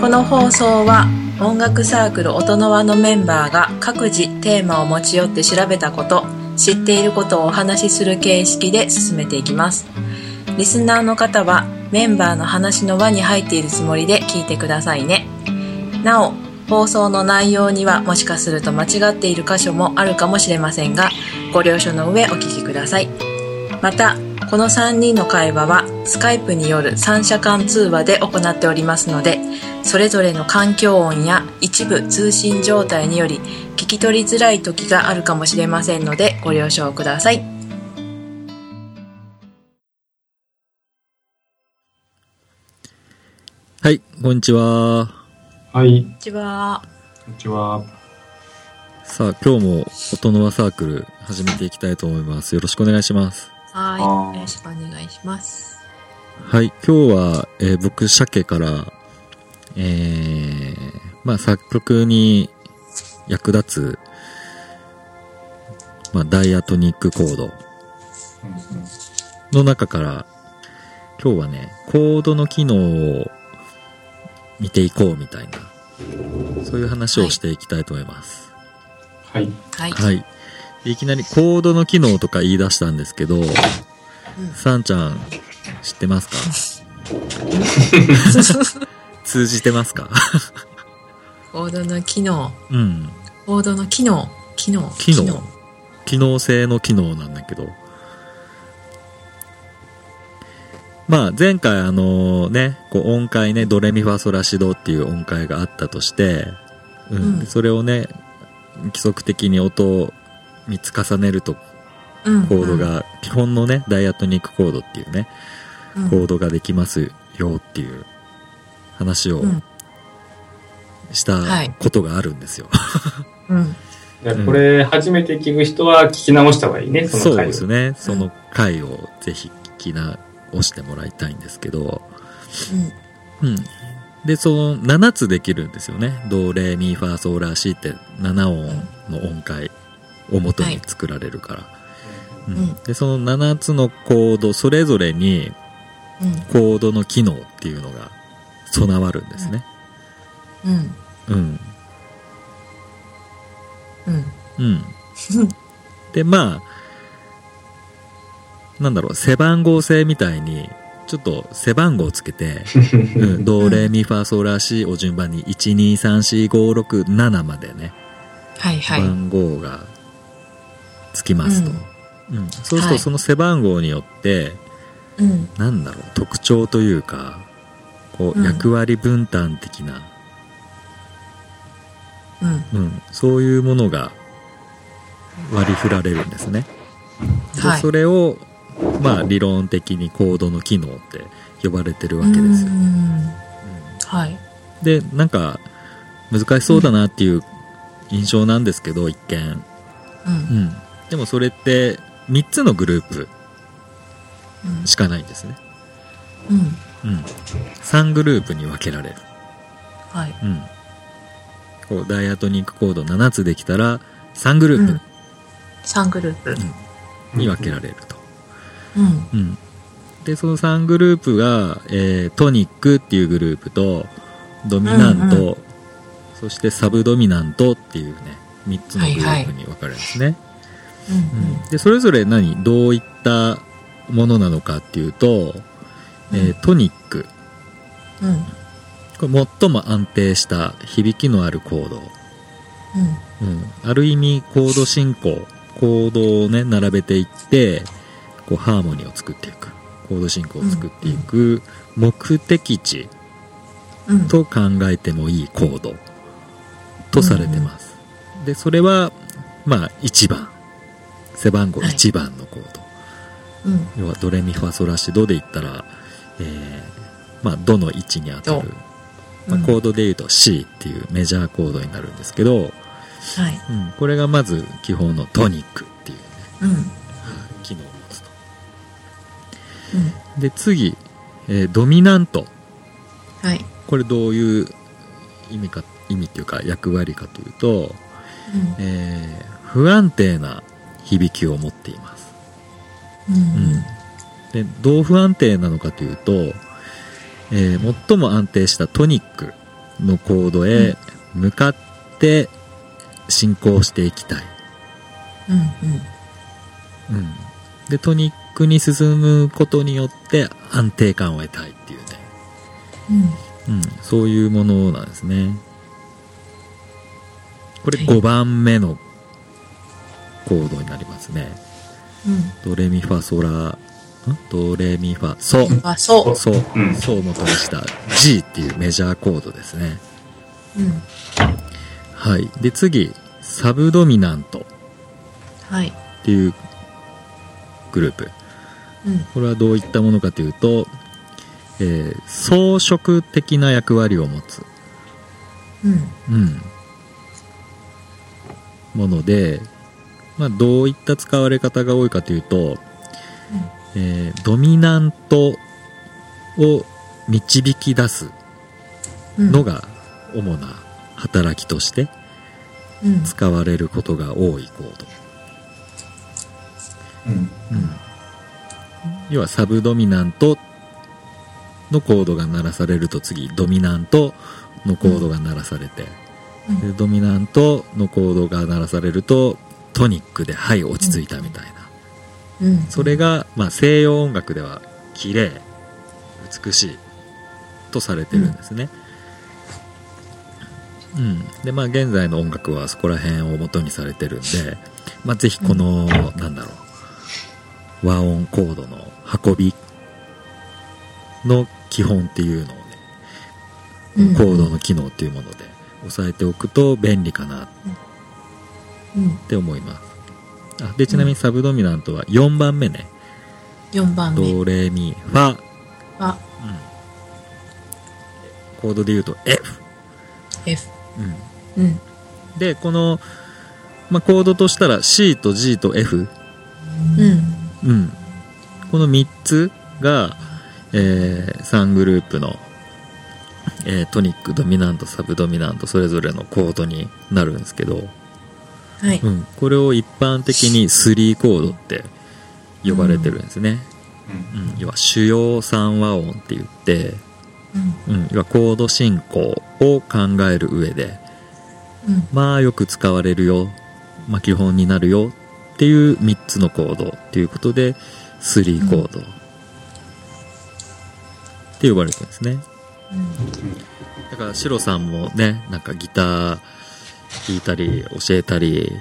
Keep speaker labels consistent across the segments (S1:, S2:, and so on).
S1: この放送は音楽サークル音の輪のメンバーが各自テーマを持ち寄って調べたこと知っていることをお話しする形式で進めていきます。リスナーの方はメンバーの話の輪に入っているつもりで聞いてくださいね。なお放送の内容にはもしかすると間違っている箇所もあるかもしれませんがご了承の上お聞きください。またこの3人の会話はスカイプによる三者間通話で行っておりますのでそれぞれの環境音や一部通信状態により聞き取りづらい時があるかもしれませんのでご了承ください
S2: はい、こんにちは。
S3: はい、
S1: こんにちは
S3: こんにちは。
S2: さあ、今日も音の輪サークル始めていきたいと思います。よろしくお願いします。
S1: はい。よろしくお願いします。
S2: はい、今日は、えー僕、鮭から、えー、まあ、作曲に役立つ、まあ、ダイアトニックコードの中から、今日はね、コードの機能を見ていこうみたいな、そういう話をしていきたいと思います。
S3: はい。
S1: はい、
S2: はい。でいきなりコードの機能とか言い出したんですけど、さんちゃん、知ってますか？通じてますか？
S1: コードの機能。
S2: うん。
S1: コードの機能。機能。
S2: 機能。機能。性の機能なんだけど。まあ、前回あのね、こう音階ね、ドレミファソラシドっていう音階があったとして、うん。
S1: うん。
S2: それをね、規則的に音を3つ重ねると
S1: うん
S2: コードが、基本のね、ダイアトニックコードっていうね、
S1: うん
S2: コードができますよっていう話を
S1: うん
S2: した
S1: はい
S2: ことがあるんですよ。
S1: うん
S3: これ、初めて聞く人は聞き直した方がいいね、そ
S2: そう
S3: の回を。
S2: ですね。その回をぜひ聞き直してもらいたいんですけど、うん。で、その7つできるんですよね。ド、レ、ミ、ファ、ソーラ、シって7音の音階を元に作られるから。うん
S1: うん
S2: で、その7つのコード、それぞれに
S1: うん
S2: コードの機能っていうのが備わるんですね。
S1: うん
S2: うん。
S1: うん
S2: うん。で、まあ、なんだろう、背番号制みたいに、ちょっと背番号をつけて、うん、ドレミファソラシを順番に1、2、3、4、5、6、7までね、
S1: はいはい
S2: 番号がつきますと。うん。そうする
S1: はい
S2: とその背番号によって、
S1: うん
S2: なんだろう、特徴というか、こう、
S1: うん
S2: 役割分担的な、
S1: うん
S2: うん、そういうものが割り振られるんですね。で
S1: はい
S2: それを、まあ、理論的にコードの機能って呼ばれてるわけですよ。
S1: うん
S2: うん
S1: はい
S2: で、なんか、難しそうだなっていう印象なんですけど、一見。
S1: う
S2: うんん。でもそれって、3つのグループ
S1: うん
S2: しかないんですね。
S1: うん
S2: うん。3グループに分けられる。
S1: はい
S2: うん。こう、ダイアトニックコード7つできたら、3グループ
S1: 3グループ
S2: に分けられると。
S1: うん
S2: うん。で、その3グループが、えートニックっていうグループと、ドミナント、
S1: うん
S2: そしてサブドミナントっていうね、3つのグループに分かれるんですね。
S1: うん
S2: うんで、それぞれ何どういったものなのかっていうと、えートニック。
S1: うん
S2: これ最も安定した響きのあるコード。うん。ある意味、コード進行、コードをね、並べていって、こう、ハーモニーを作っていく。コード進行を作っていく、目的地と考えてもいいコードとされてます。で、それは、まあ、1番。背番号
S1: はい。
S2: 1番のコード。
S1: うん。
S2: 要は、ドレミファソラシドで言ったら、えー、まあ、どの位置に当たる。まあ、コードで言うと C っていうメジャーコードになるんですけど、
S1: はい。
S2: うん、これがまず基本のトニックっていうね、
S1: うん。
S2: 機能を持つと。
S1: うん。
S2: で、次、えードミナント。
S1: はい。
S2: これどういう意味か、意味っていうか役割かというと、
S1: うん。
S2: えー不安定な響きを持っています。
S1: うん
S2: で、どう不安定なのかというと、えー最も安定したトニックのコードへ向かって進行していきたい。
S1: うん
S2: うん。で、トニックに進むことによって安定感を得たいっていうね。
S1: うん
S2: うん。そういうものなんですね。これ
S1: はい
S2: 5番目のコードになりますね。
S1: うん。
S2: ドレミファソラ、ん？ドレミファソ。
S1: うんあそう。
S2: ソ、
S3: う。ん。
S2: ソを元にした。G っていうメジャーコードですね。
S1: うん。
S2: はい。で、次、サブドミナント。
S1: はい。
S2: っていうグループ。
S1: うん。
S2: これはどういったものかというと、えー装飾的な役割を持つ、
S1: うん。
S2: うん、もので、まあ、どういった使われ方が多いかというと、えードミナントを導き出す
S1: うん。
S2: のが主な働きとして
S1: うん。
S2: 使われることが多いコード。
S3: うん。
S2: うん。要はサブドミナントのコードが鳴らされると次ドミナントのコードが鳴らされて、
S1: うん。
S2: でドミナントのコードが鳴らされるとトニックではい落ち着いたみたいな、
S1: うん。
S2: それが、まあ、西洋音楽では綺麗美しいとされてるんですね、うん。でまあ現在の音楽はそこら辺を元にされてるんで、まあ、ぜひこの、なんだろう和音コードの運びの基本っていうのをね、
S1: うん。
S2: コードの機能っていうもので押さえておくと便利かなっ
S1: うん
S2: て思います。あでちなみにサブドミナントは4番目ね、
S1: 4番目。
S2: ドレミファ、
S1: は
S2: コードで言うと F、
S1: F
S2: うん。
S1: うん。
S2: でこの、まあ、コードとしたら C と G と F、
S1: うん。
S2: うん、この3つが、えー3グループの、えートニックドミナントサブドミナントそれぞれのコードになるんですけど、
S1: はい。
S2: うん、これを一般的に3コードって呼ばれてるんですね、うん。要は主要3和音って言って、
S1: うん。
S2: うん、要はコード進行を考える上で
S1: うん。
S2: まあよく使われるよ、まあ、基本になるよっていう3つのコードっていうことで3コードって呼ばれてるんですね。だからシロさんもねなんかギター弾いたり教えたり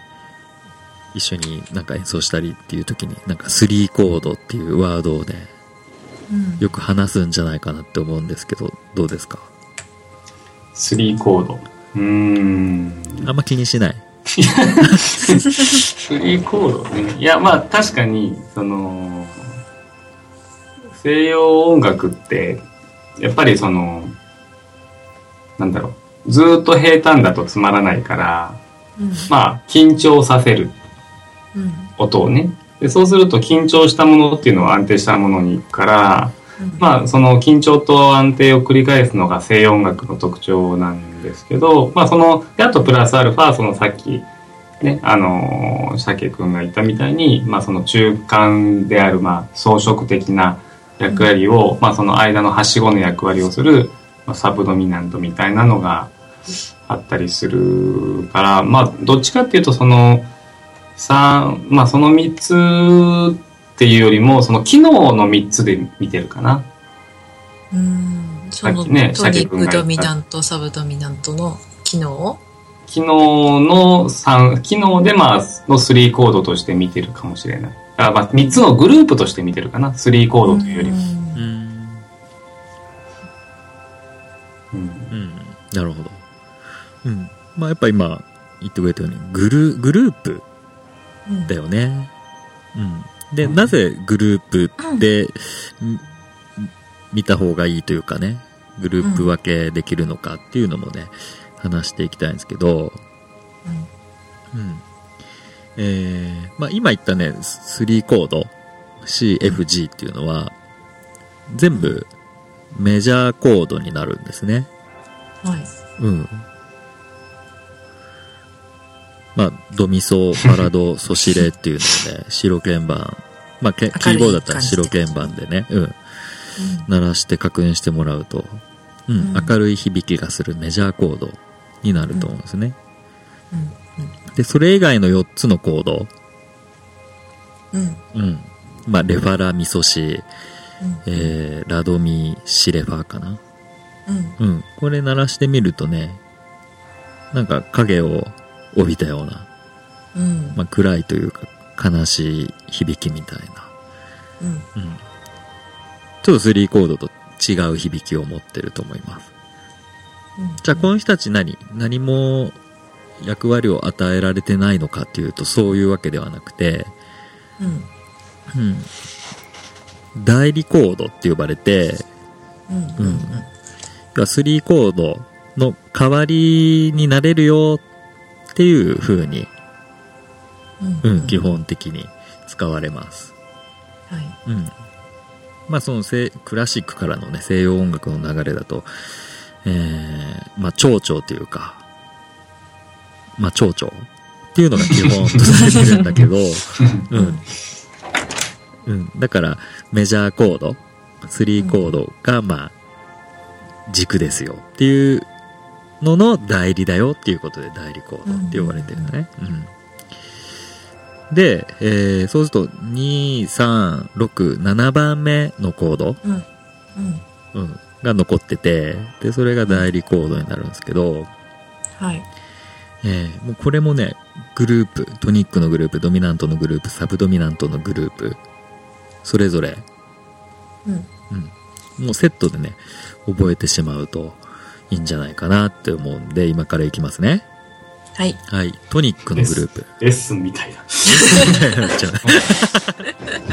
S2: 一緒になんか演奏したりっていう時になんか3コードっていうワードをね
S1: うん
S2: よく話すんじゃないかなって思うんですけどどうですか
S3: ？3コード。うーん。
S2: あんま気にしない？
S3: 3コードね。いや、まあ確かに、その、西洋音楽って、やっぱりその、なんだろう、ずーっと平坦だとつまらないから、
S1: うん。
S3: まあ緊張させる
S1: うん。
S3: 音をね。でそうすると緊張したものっていうのは安定したものに行くから、まあその緊張と安定を繰り返すのが西洋音楽の特徴なんですけど、まあその、であとプラスアルファ、そのさっき、ね、あのー、鮭くんが言ったみたいに、まあその中間である、まあ装飾的な役割を、まあその間のはしごの役割をする、まあ、サブドミナントみたいなのがあったりするから、まあどっちかっていうとその、三まあその三つっていうよりも、その機能の三つで見てるかな。
S1: うんその
S3: ね
S1: トニック
S3: 鮭君が言った
S1: ドミナントサブドミナントの機能？
S3: 機能の3、機能でまあ、の3コードとして見てるかもしれない。あまあ、3つのグループとして見てるかな。3コードというよりも。
S2: うん。まあやっぱ今言ってくれたようにグルグループ
S1: うん。
S2: だよね。うん。でなぜグループで、ん。見た方がいいというかねグループ分けできるのかっていうのもね話していきたいんですけど。うん。えーまあ、今言ったね3コード CFG っていうのは全部メジャーコードになるんですね。
S1: はい。
S2: うんまあドミソファラド ソシレっていうのをね白鍵盤。まあけキーボードだったら白鍵盤でねうん。鳴らして確認してもらうとうん、
S1: うん。
S2: 明るい響きがするメジャーコードになると思うんですね。
S1: うん。
S2: で、それ以外の4つのコード、
S1: うん。
S2: うん。まあ、レファラ、ミソシ、
S1: うん。
S2: えー、ラドミ、シレファーかな。
S1: うん。
S2: うん。これ鳴らしてみるとね、なんか影を帯びたような、
S1: うん
S2: まあ、暗いというか悲しい響きみたいな。
S1: うん
S2: うん。ちょっと3コードと違う響きを持ってると思います。じゃあこの人たち何？何も役割を与えられてないのかっていうとそういうわけではなくて、
S1: うん
S2: うん。代理コードって呼ばれて、
S1: うん
S2: うん要は3コードの代わりになれるよっていう風に、
S1: うん
S2: うん、基本的に使われます。
S1: はい
S2: うん。まあその西クラシックからのね、西洋音楽の流れだと、えー、まあ蝶々というか、まあ蝶々っていうのが基本とされてるんだけど、うん。うん。だからメジャーコード、3コードがまあ軸ですよっていうのの代理だよっていうことで代理コードって呼ばれてるんだね。うん。で、えー、そうすると、2、3、6、7番目のコード、
S1: うん。うん。
S2: うん、が残ってて、で、それが代理コードになるんですけど、
S1: はい。
S2: えー、もうこれもね、グループ、トニックのグループ、ドミナントのグループ、サブドミナントのグループ、それぞれ、
S1: うん。
S2: もうセットでね、覚えてしまうといいんじゃないかなって思うんで、今からいきますね。
S1: はい
S2: はい。トニックのグループ。
S3: レッスンみたいな。
S2: じ ゃ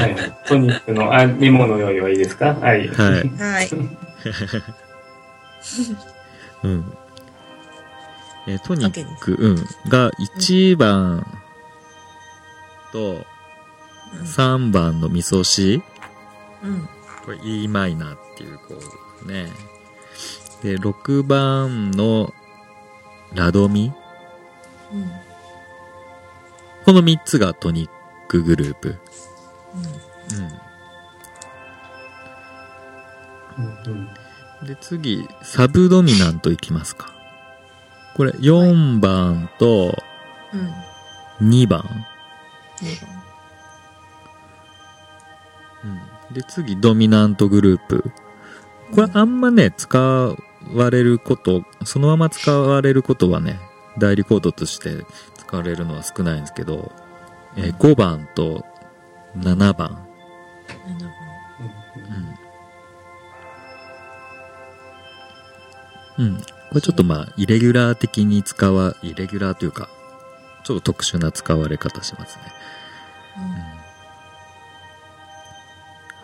S3: はい。トニックの、あ、メモの用意はいいですか？はい。
S2: あはい。
S1: はい
S2: うん。えートニック、うん、が1番と3番のミソシ、
S1: うん
S2: これ e マイナーっていうコードですね。で、6番のラドミ。
S1: うん
S2: この3つがトニックグループ。
S3: うんうん
S2: うん。で、次、サブドミナントいきますか。これ4番と
S1: うん
S2: 2番。
S1: 二番
S2: うん。で、次、ドミナントグループ。これあんまね、使われること、そのまま使われることはね、代理コードとして使われるのは少ないんですけど、えー5番と7番。
S1: 七番
S2: うん。うん。これちょっとまあ、イレギュラー的に使わ、イレギュラーというか、ちょっと特殊な使われ方しますね。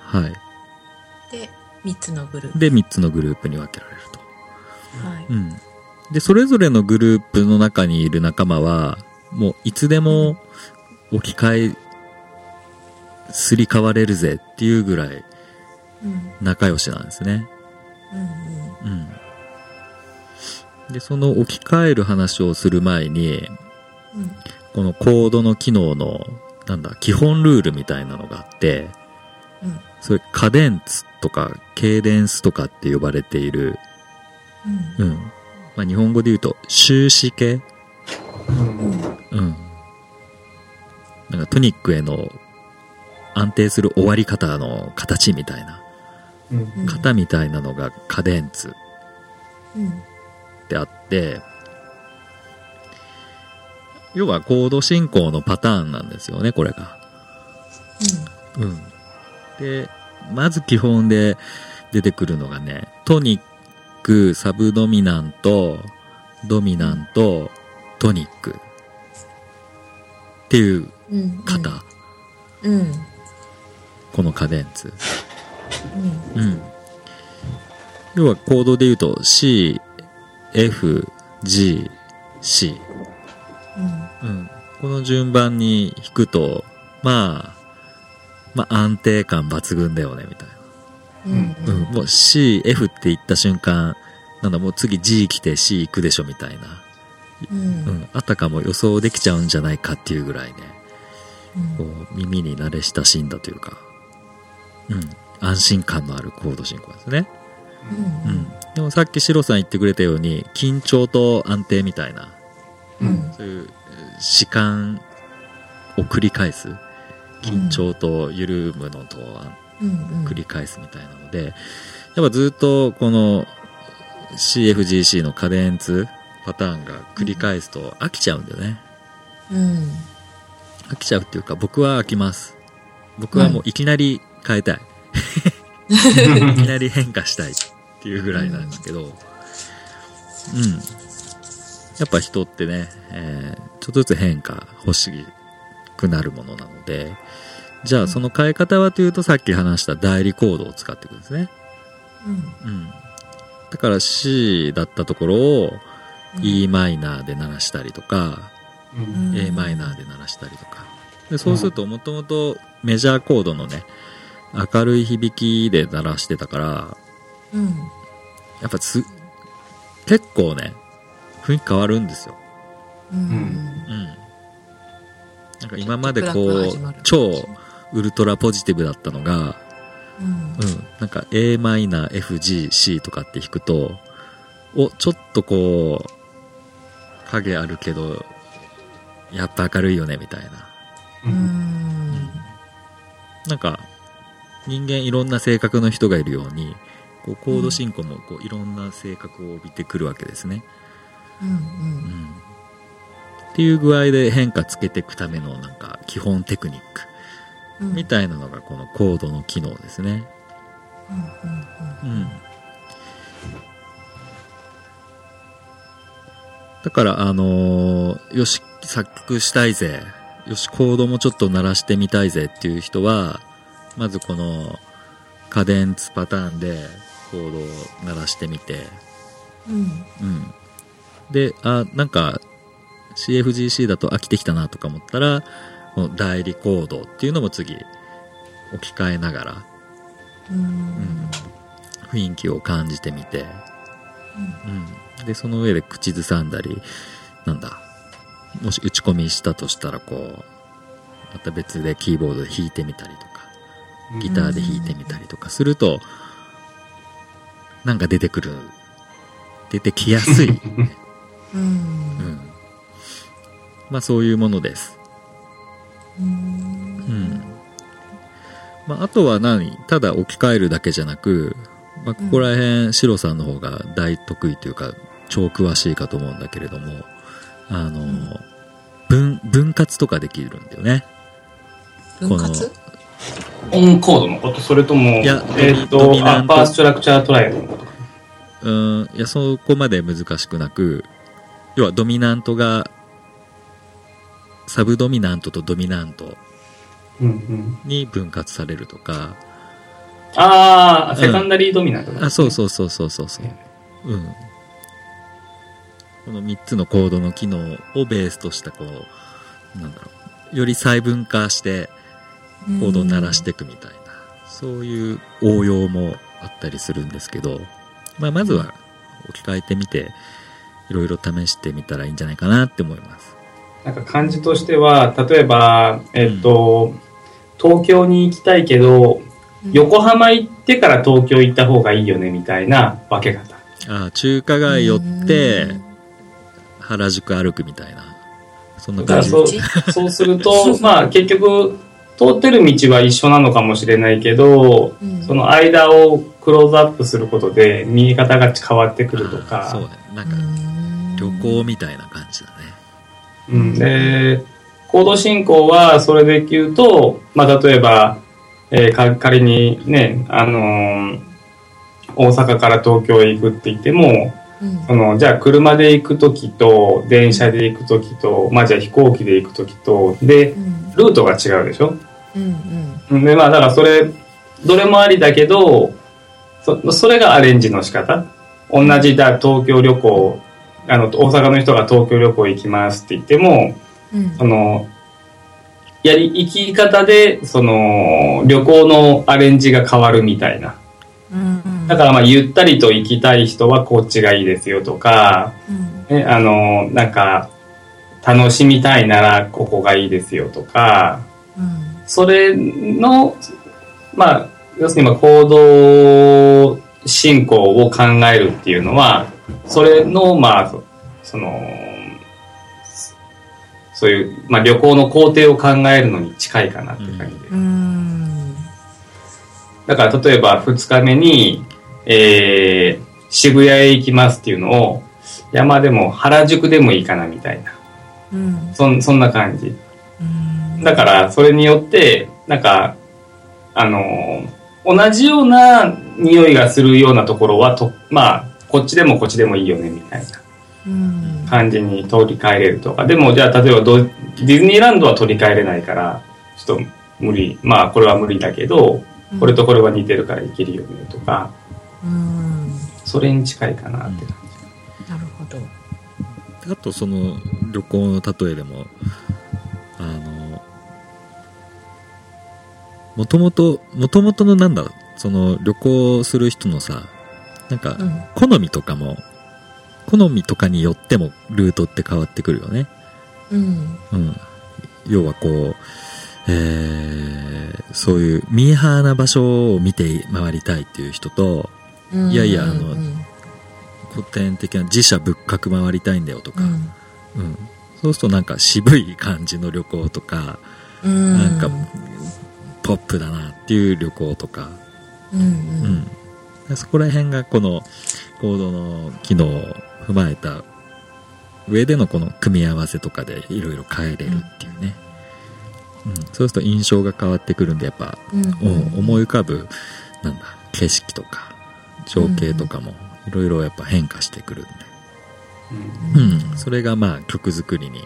S2: はい。
S1: で三つのグループ
S2: で、3つのグループに分けられると。
S1: はい
S2: うん。で、それぞれのグループの中にいる仲間は、もういつでも置き換え、すり替われるぜっていうぐらい
S1: うん
S2: 仲良しなんですね。
S1: うん
S2: うん。で、その置き換える話をする前に、
S1: うん
S2: このコードの機能の、なんだ、基本ルールみたいなのがあって、
S1: うん
S2: それ、カデンツとか、ケーデンスとかって呼ばれている、
S1: うん
S2: うん。まあ、日本語で言うと、終止形？
S3: うん
S2: うん。なんかトニックへの安定する終わり方の形みたいな、
S3: うん
S1: うん
S2: 型みたいなのがカデンツ
S1: うん
S2: ってあって、要はコード進行のパターンなんですよね、これが。うん。で、まず基本で出てくるのがね、トニック、サブドミナント、ドミナント、トニックっていう
S1: うん
S2: 型、
S1: うん
S2: このカデンツ。
S1: うん
S2: うん。要はコードで言うと C、F、G、C。
S1: うん
S2: うん。この順番に弾くと、まあ、まあ安定感抜群だよね、みたい
S1: うん
S2: な。うん。もう C、F って言った瞬間、なんだもう次 G 来て C 行くでしょ、みたいな。
S1: うん
S2: うん。あたかも予想できちゃうんじゃないかっていうぐらいね、
S1: うん
S2: こう耳に慣れ親しんだというか、うん。安心感のあるコード進行ですね。
S1: うん
S2: うん。でもさっきシロさん言ってくれたように、緊張と安定みたいな、
S1: うん
S2: そういう時間を繰り返す。緊張と緩むのと
S1: うんうん
S2: 繰り返すみたいなので、やっぱずっとこの CFGC のカデンツパターンが繰り返すと飽きちゃうんだよね。
S1: うん
S2: 飽きちゃうっていうか僕は飽きます。僕はもういきなり変えたい。いきなり変化したいっていうぐらいなんですけど、うん。やっぱ人ってね、えーちょっとずつ変化欲しくなるものなので、じゃあその変え方はというとさっき話した代理コードを使っていくんですね。うん。だから C だったところを e マイナーで鳴らしたりとか、
S3: うん
S1: うん
S2: a マイナーで鳴らしたりとか。でそうするともともとメジャーコードのね、明るい響きで鳴らしてたから、
S1: うん
S2: やっぱす、結構ね、雰囲気変わるんですよ。
S1: うん
S2: うん。なんか今までこう超ウルトラポジティブだったのが、
S1: うん
S2: うん。なんか a マイナー、F、G、C とかって弾くと、お、ちょっとこう、影あるけど、やっぱ明るいよね、みたいな。
S1: うんうん
S2: なんか、人間いろんな性格の人がいるように、こうコード進行もこういろんな性格を帯びてくるわけですね。
S1: うん
S2: うん。っていう具合で変化つけていくためのなんか基本テクニック
S1: うん
S2: みたいなのがこのコードの機能ですね。
S1: うんうん
S2: うん。だから、あのーよし、作曲したいぜ。よし、コードもちょっと鳴らしてみたいぜっていう人は、まずこの、カデンツパターンでコードを鳴らしてみて、
S1: うん
S2: うん。で、あ、なんか、CFGC だと飽きてきたなとか思ったら、この代理コードっていうのも次、置き換えながら、
S1: うん
S2: 雰囲気を感じてみて、うん。で、その上で口ずさんだり、なんだ、もし打ち込みしたとしたら、こう、また別でキーボードで弾いてみたりとか、ギターで弾いてみたりとかすると、なんか出てくる、出てきやすい。
S1: うん
S2: うん。まあそういうものです。まああとは何？ただ置き換えるだけじゃなく、まあここら辺、シロさんの方が大得意というか、超詳しいかと思うんだけれども、あの、分、分割とかできるんだよね。
S1: 分割？
S3: オンコードのこと？それとも、
S2: いや
S3: えっ、
S2: ドミ
S3: と、
S2: ナント
S3: アッパーストラクチャートライアル？のことか。
S2: うん、いや、そこまで難しくなく、要はドミナントが、サブドミナントとドミナント
S3: うんうん。
S2: に分割されるとか、
S3: ああ、セカンダリードミナントだ、
S2: あ、そうそうそうそうそうそう。うん。この3つのコードの機能をベースとした、こう、なんだろう、より細分化してコードを鳴らしていくみたいな、そういう応用もあったりするんですけど、まあ、まずは置き換えてみて、いろいろ試してみたらいいんじゃないかなって思います。
S3: なんか感じとしては、例えば、えっ、と、東京に行きたいけど、横浜行ってから東京行った方がいいよね、みたいな分け方。
S2: ああ、中華街寄って、原宿歩くみたいな、そんな感じ。
S3: だからそうそうすると、まあ結局、通ってる道は一緒なのかもしれないけど、
S1: うん
S3: その間をクローズアップすることで見え方が変わってくるとか。
S2: そうね。なんか、旅行みたいな感じだね。
S3: うん、で、ド進行はそれで言うと、まあ、例えば、えーか仮にね、あのー大阪から東京へ行くって言っても、
S1: うん。
S3: その、じゃあ車で行くときと、電車で行くときと、まあ、じゃあ飛行機で行くときと、で、
S1: うん。
S3: ルートが違うでしょ？
S1: うん
S3: うん。で、まあ、だからそれ、どれもありだけど、そそれがアレンジの仕方。同じだ、東京旅行、あの、大阪の人が東京旅行行きますって言っても、
S1: うん。
S3: その、やり、生き方で、その、旅行のアレンジが変わるみたいな。
S1: うん。
S3: だからまあ、ゆったりと行きたい人はこっちがいいですよとか、
S1: うん。
S3: ね、あの、なんか、楽しみたいならここがいいですよとか、
S1: うん。
S3: それの、まあ、要するにまあ行動進行を考えるっていうのは、それの、まあ、その、そういう、まあ、旅行の工程を考えるのに近いかなって感じで。
S1: うん。
S3: だから例えば2日目に、えー、渋谷へ行きますっていうのを、山でも原宿でもいいかなみたいな。
S1: うん。
S3: そんそんな感じ。
S1: うん
S3: だからそれによって、なんか、あのー同じような匂いがするようなところはと、まあ、こっちでもこっちでもいいよねみたいな
S1: うん。
S3: 感じに取り替えれるとか。でもじゃあ例えばディズニーランドは取り替えれないから、ちょっと無理。まあこれは無理だけど、これとこれは似てるからいけるよねとか、
S1: うん。
S3: それに近いかなって感じ。
S1: なるほど。
S2: あとその旅行の例えでもあのもともともともとのなんだその旅行する人のさなんか
S1: うん。
S2: 好みとかも好みとかによってもルートって変わってくるよね
S1: うん。
S2: うん要はこうえー、そういうミーハーな場所を見て回りたいっていう人と
S1: うん
S2: いやいやあの
S1: うん
S2: 古典的な自社仏閣回りたいんだよとか、
S1: うん
S2: うん、そうするとなんか渋い感じの旅行とか、
S1: うん。
S2: なんかポップだなっていう旅行とか、
S1: うん。うん。
S2: うん、そこら辺がこのコードの機能を踏まえた上でのこの組み合わせとかでいろいろ変えれるっていうね、うん、そうすると印象が変わってくるんでやっぱ、
S1: うん。
S2: うん思い浮かぶなんだ景色とか情景とかもいろいろやっぱ変化してくるんで、うん、それがまあ曲作りに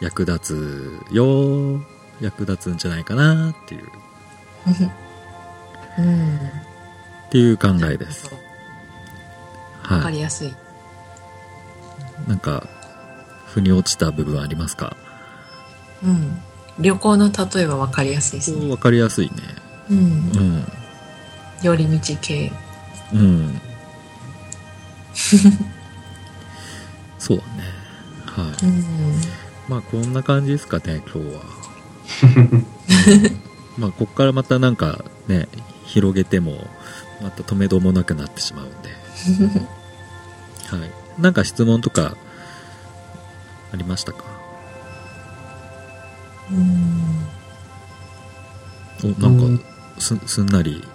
S2: 役立つよ役立つんじゃないかなっていう。
S1: うん。
S2: っていう考えです。
S1: わか
S2: はい。
S1: りやすい。
S2: なんか腑に落ちた部分ありますか？
S1: うん。旅行の例えばわかりやすいですね。
S2: わかりやすいね
S1: うん
S2: う。ん
S1: 寄り道系。
S2: うんそうだねはい
S1: うん。
S2: まあこんな感じですかね今日は まあこっからまたなんかね広げてもまた止めどもなくなってしまうんで はいなんか質問とかありましたか？
S1: うん。
S2: おなんかすすんなり。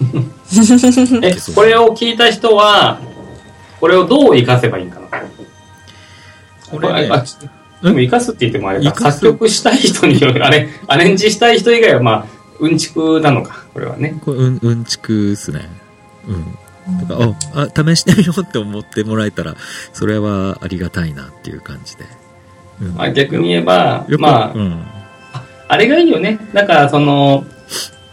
S3: え、これを聞いた人は、これをどう活かせばいいんかな？
S2: これね。
S3: あちでも活かすって言ってもあれか、作曲したい人による、あれ、アレンジしたい人以外はまあ、うんちくなのか、これはね。
S2: これうんうんちくっすね。うんだからああ試してみようって思ってもらえたらそれはありがたいなっていう感じで、うん。
S3: まあ、逆に言えば、まあ、
S2: うん。
S3: あれがいいよね。だから、その、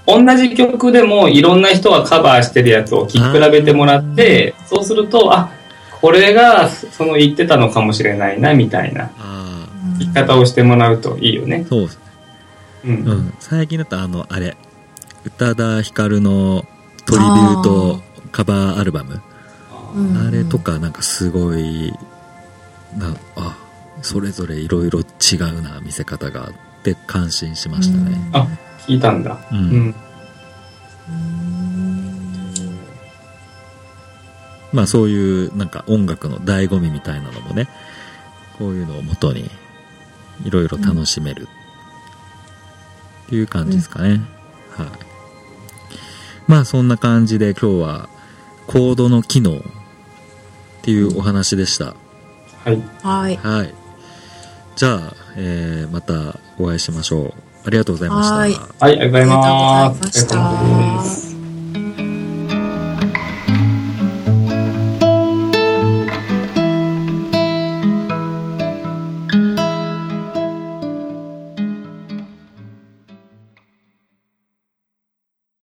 S3: 同じ曲でもいろんな人がカバーしてるやつを聴き比べてもらって、そうすると、あ、これがその言ってたのかもしれないな、みたいな言い方をしてもらうといいよね。
S2: そう。っす
S3: うん。
S2: うん、最近だとあのあれ。宇多田ヒカルのトリビュートカバーアルバム？
S1: うん。
S2: あれとかなんかすごいなあそれぞれいろいろ違うな見せ方があって感心しましたね、
S3: あ聞いたんだ。
S2: うん。
S3: うん。
S2: まあそういうなんか音楽の醍醐味みたいなのもねこういうのをもとにいろいろ楽しめるっていう感じですかね、はい。まあそんな感じで今日はコードの機能っていうお話でした、
S3: はい。
S1: はい。
S2: はい。じゃあ、えーまたお会いしましょう。ありがとうございました。
S1: はい。
S3: はい、ありがとうございます。
S1: ありがとうございました